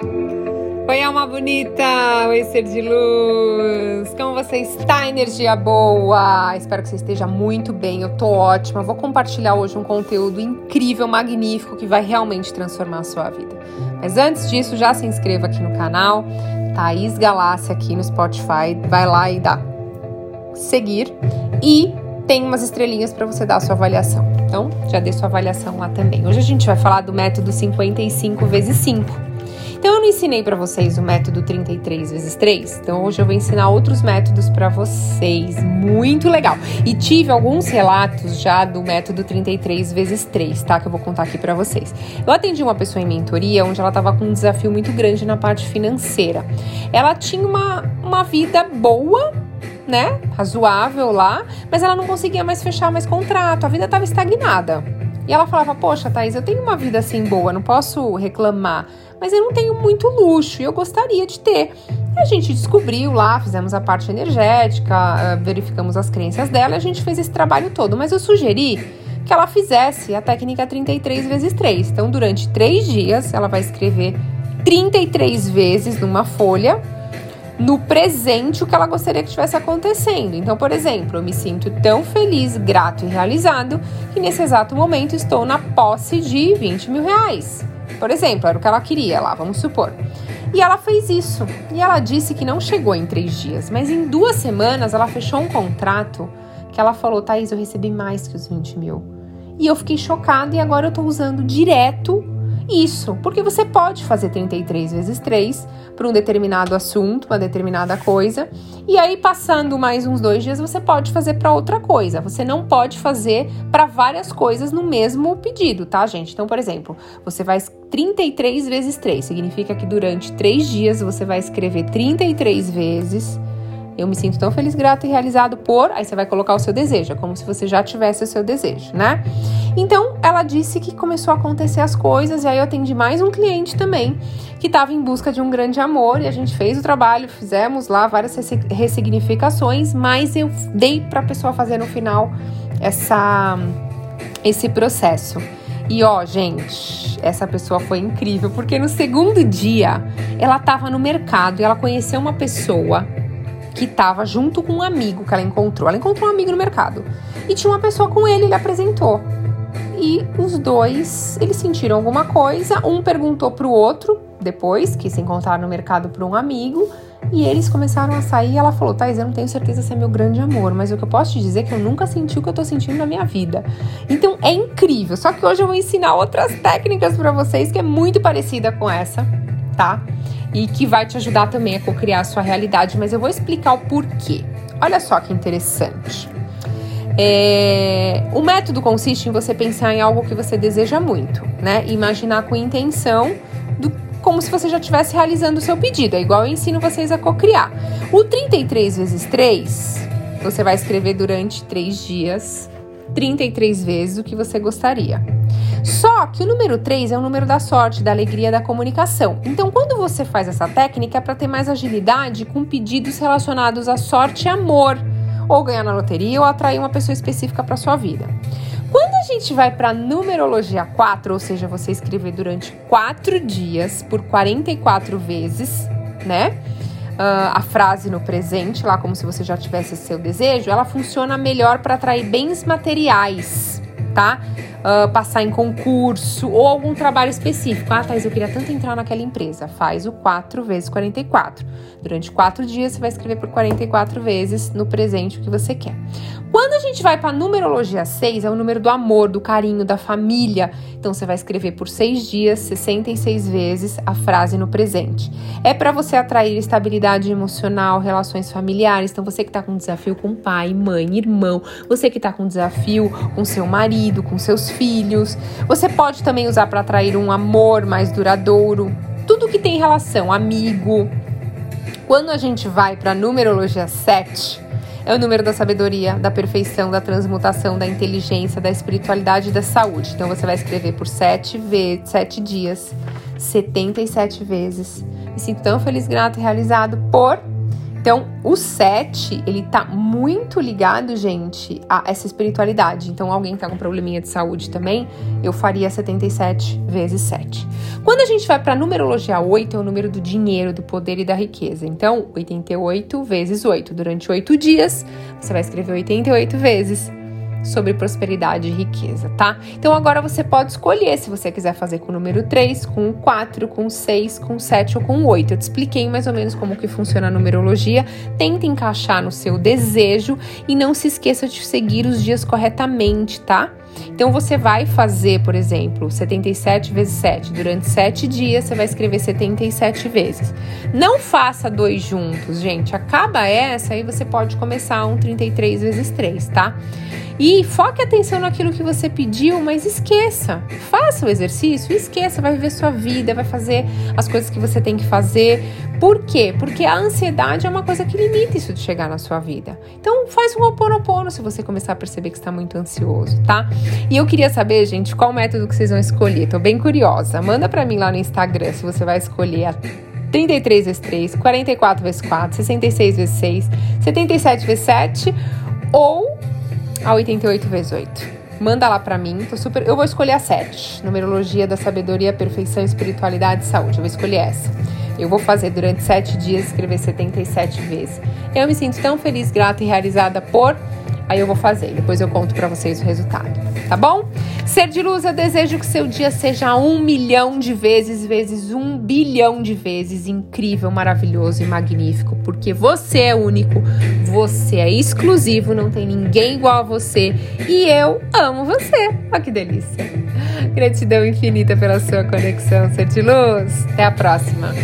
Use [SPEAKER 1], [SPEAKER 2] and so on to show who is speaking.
[SPEAKER 1] Oi, alma bonita! Oi, ser de luz! Como você está? Energia boa! Espero que você esteja muito bem, eu tô ótima. Vou compartilhar hoje um conteúdo incrível, magnífico, que vai realmente transformar a sua vida. Mas antes disso, já se inscreva aqui no canal, Thaís Galácia aqui no Spotify. Vai lá e dá seguir. E tem umas estrelinhas para você dar a sua avaliação. Então, já dê sua avaliação lá também. Hoje a gente vai falar do método 55 vezes 5 então eu não ensinei para vocês o método 33 vezes 3, então hoje eu vou ensinar outros métodos para vocês. Muito legal. E tive alguns relatos já do método 33 vezes 3, tá? Que eu vou contar aqui para vocês. Eu atendi uma pessoa em mentoria onde ela tava com um desafio muito grande na parte financeira. Ela tinha uma, uma vida boa, né? Razoável lá, mas ela não conseguia mais fechar mais contrato, a vida estava estagnada. E ela falava: Poxa, Thaís, eu tenho uma vida assim boa, não posso reclamar mas eu não tenho muito luxo e eu gostaria de ter. a gente descobriu lá, fizemos a parte energética, ah, verificamos as crenças dela, a gente fez esse trabalho todo, mas eu sugeri que ela fizesse a técnica 33 vezes 3. Então, durante três dias, ela vai escrever 33 vezes numa folha no presente o que ela gostaria que estivesse acontecendo. Então, por exemplo, eu me sinto tão feliz, grato e realizado que nesse exato momento estou na posse de 20 mil reais. Por exemplo, era o que ela queria lá, vamos supor. E ela fez isso. E ela disse que não chegou em três dias, mas em duas semanas ela fechou um contrato que ela falou: Thaís, eu recebi mais que os 20 mil. E eu fiquei chocada e agora eu tô usando direto isso, porque você pode fazer 33 vezes 3 para um determinado assunto, uma determinada coisa, e aí passando mais uns dois dias você pode fazer para outra coisa. Você não pode fazer para várias coisas no mesmo pedido, tá, gente? Então, por exemplo, você vai 33 vezes 3, significa que durante três dias você vai escrever 33 vezes eu me sinto tão feliz, grato e realizado por. Aí você vai colocar o seu desejo, é como se você já tivesse o seu desejo, né? Então ela disse que começou a acontecer as coisas, e aí eu atendi mais um cliente também que estava em busca de um grande amor, e a gente fez o trabalho, fizemos lá várias ressignificações, mas eu dei para a pessoa fazer no final essa esse processo. E ó, gente, essa pessoa foi incrível, porque no segundo dia ela estava no mercado e ela conheceu uma pessoa que estava junto com um amigo que ela encontrou. Ela encontrou um amigo no mercado e tinha uma pessoa com ele, ele apresentou. E os dois, eles sentiram alguma coisa. Um perguntou pro outro, depois que se encontraram no mercado por um amigo, e eles começaram a sair. Ela falou: Thais, eu não tenho certeza se é meu grande amor, mas o que eu posso te dizer é que eu nunca senti o que eu tô sentindo na minha vida. Então é incrível. Só que hoje eu vou ensinar outras técnicas para vocês que é muito parecida com essa, tá? e que vai te ajudar também a co-criar a sua realidade, mas eu vou explicar o porquê. Olha só que interessante. É, o método consiste em você pensar em algo que você deseja muito, né? Imaginar com intenção do, como se você já estivesse realizando o seu pedido. É igual eu ensino vocês a co-criar. O 33 vezes 3, você vai escrever durante 3 dias, 33 vezes o que você gostaria. Só que o número 3 é o número da sorte, da alegria, da comunicação. Então, quando você faz essa técnica, é para ter mais agilidade com pedidos relacionados a sorte e amor, ou ganhar na loteria, ou atrair uma pessoa específica para sua vida. Quando a gente vai para numerologia 4, ou seja, você escrever durante 4 dias por 44 vezes, né? Uh, a frase no presente, lá como se você já tivesse seu desejo, ela funciona melhor para atrair bens materiais, tá? Uh, passar em concurso ou algum trabalho específico. Ah, Thais, eu queria tanto entrar naquela empresa. Faz o 4 vezes 44. Durante 4 dias você vai escrever por 44 vezes no presente o que você quer. Quando a gente vai para numerologia 6, é o número do amor, do carinho, da família. Então você vai escrever por 6 dias, 66 vezes a frase no presente. É para você atrair estabilidade emocional, relações familiares. Então você que está com desafio com pai, mãe, irmão, você que está com desafio com seu marido, com seus filhos. Você pode também usar para atrair um amor mais duradouro. Tudo que tem relação, amigo. Quando a gente vai para a numerologia 7, é o número da sabedoria, da perfeição, da transmutação, da inteligência, da espiritualidade e da saúde. Então você vai escrever por sete, vezes, sete dias, 77 vezes. Me sinto tão feliz, grato e realizado por Então, o 7, ele tá muito ligado, gente, a essa espiritualidade. Então, alguém que tá com probleminha de saúde também, eu faria 77 vezes 7. Quando a gente vai para numerologia 8, é o número do dinheiro, do poder e da riqueza. Então, 88 vezes 8. Durante 8 dias, você vai escrever 88 vezes sobre prosperidade e riqueza, tá? Então agora você pode escolher se você quiser fazer com o número 3, com o 4, com o 6, com o 7 ou com o 8. Eu te expliquei mais ou menos como que funciona a numerologia. Tenta encaixar no seu desejo e não se esqueça de seguir os dias corretamente, tá? Então você vai fazer, por exemplo, 77 vezes 7. Durante 7 dias você vai escrever 77 vezes. Não faça dois juntos, gente. Acaba essa e você pode começar um 33 vezes 3, tá? E foque atenção naquilo que você pediu, mas esqueça. Faça o exercício, esqueça, vai viver sua vida, vai fazer as coisas que você tem que fazer. Por quê? Porque a ansiedade é uma coisa que limita isso de chegar na sua vida. Então faz um oponopono se você começar a perceber que está muito ansioso, tá? E eu queria saber, gente, qual método que vocês vão escolher. Tô bem curiosa. Manda para mim lá no Instagram se você vai escolher a 33 vezes 3, 44 vezes 4, 66 vezes 6, 77 vezes 7 ou a 88 vezes 8. Manda lá pra mim, tô super. Eu vou escolher a 7. Numerologia da sabedoria, perfeição, espiritualidade e saúde. Eu vou escolher essa. Eu vou fazer durante 7 dias, escrever 77 vezes. Eu me sinto tão feliz, grata e realizada por. Aí eu vou fazer. Depois eu conto para vocês o resultado. Tá bom? Ser de luz, eu desejo que seu dia seja um milhão de vezes, vezes um bilhão de vezes incrível, maravilhoso e magnífico, porque você é único, você é exclusivo, não tem ninguém igual a você e eu amo você. Olha que delícia! Gratidão infinita pela sua conexão, ser de luz. Até a próxima!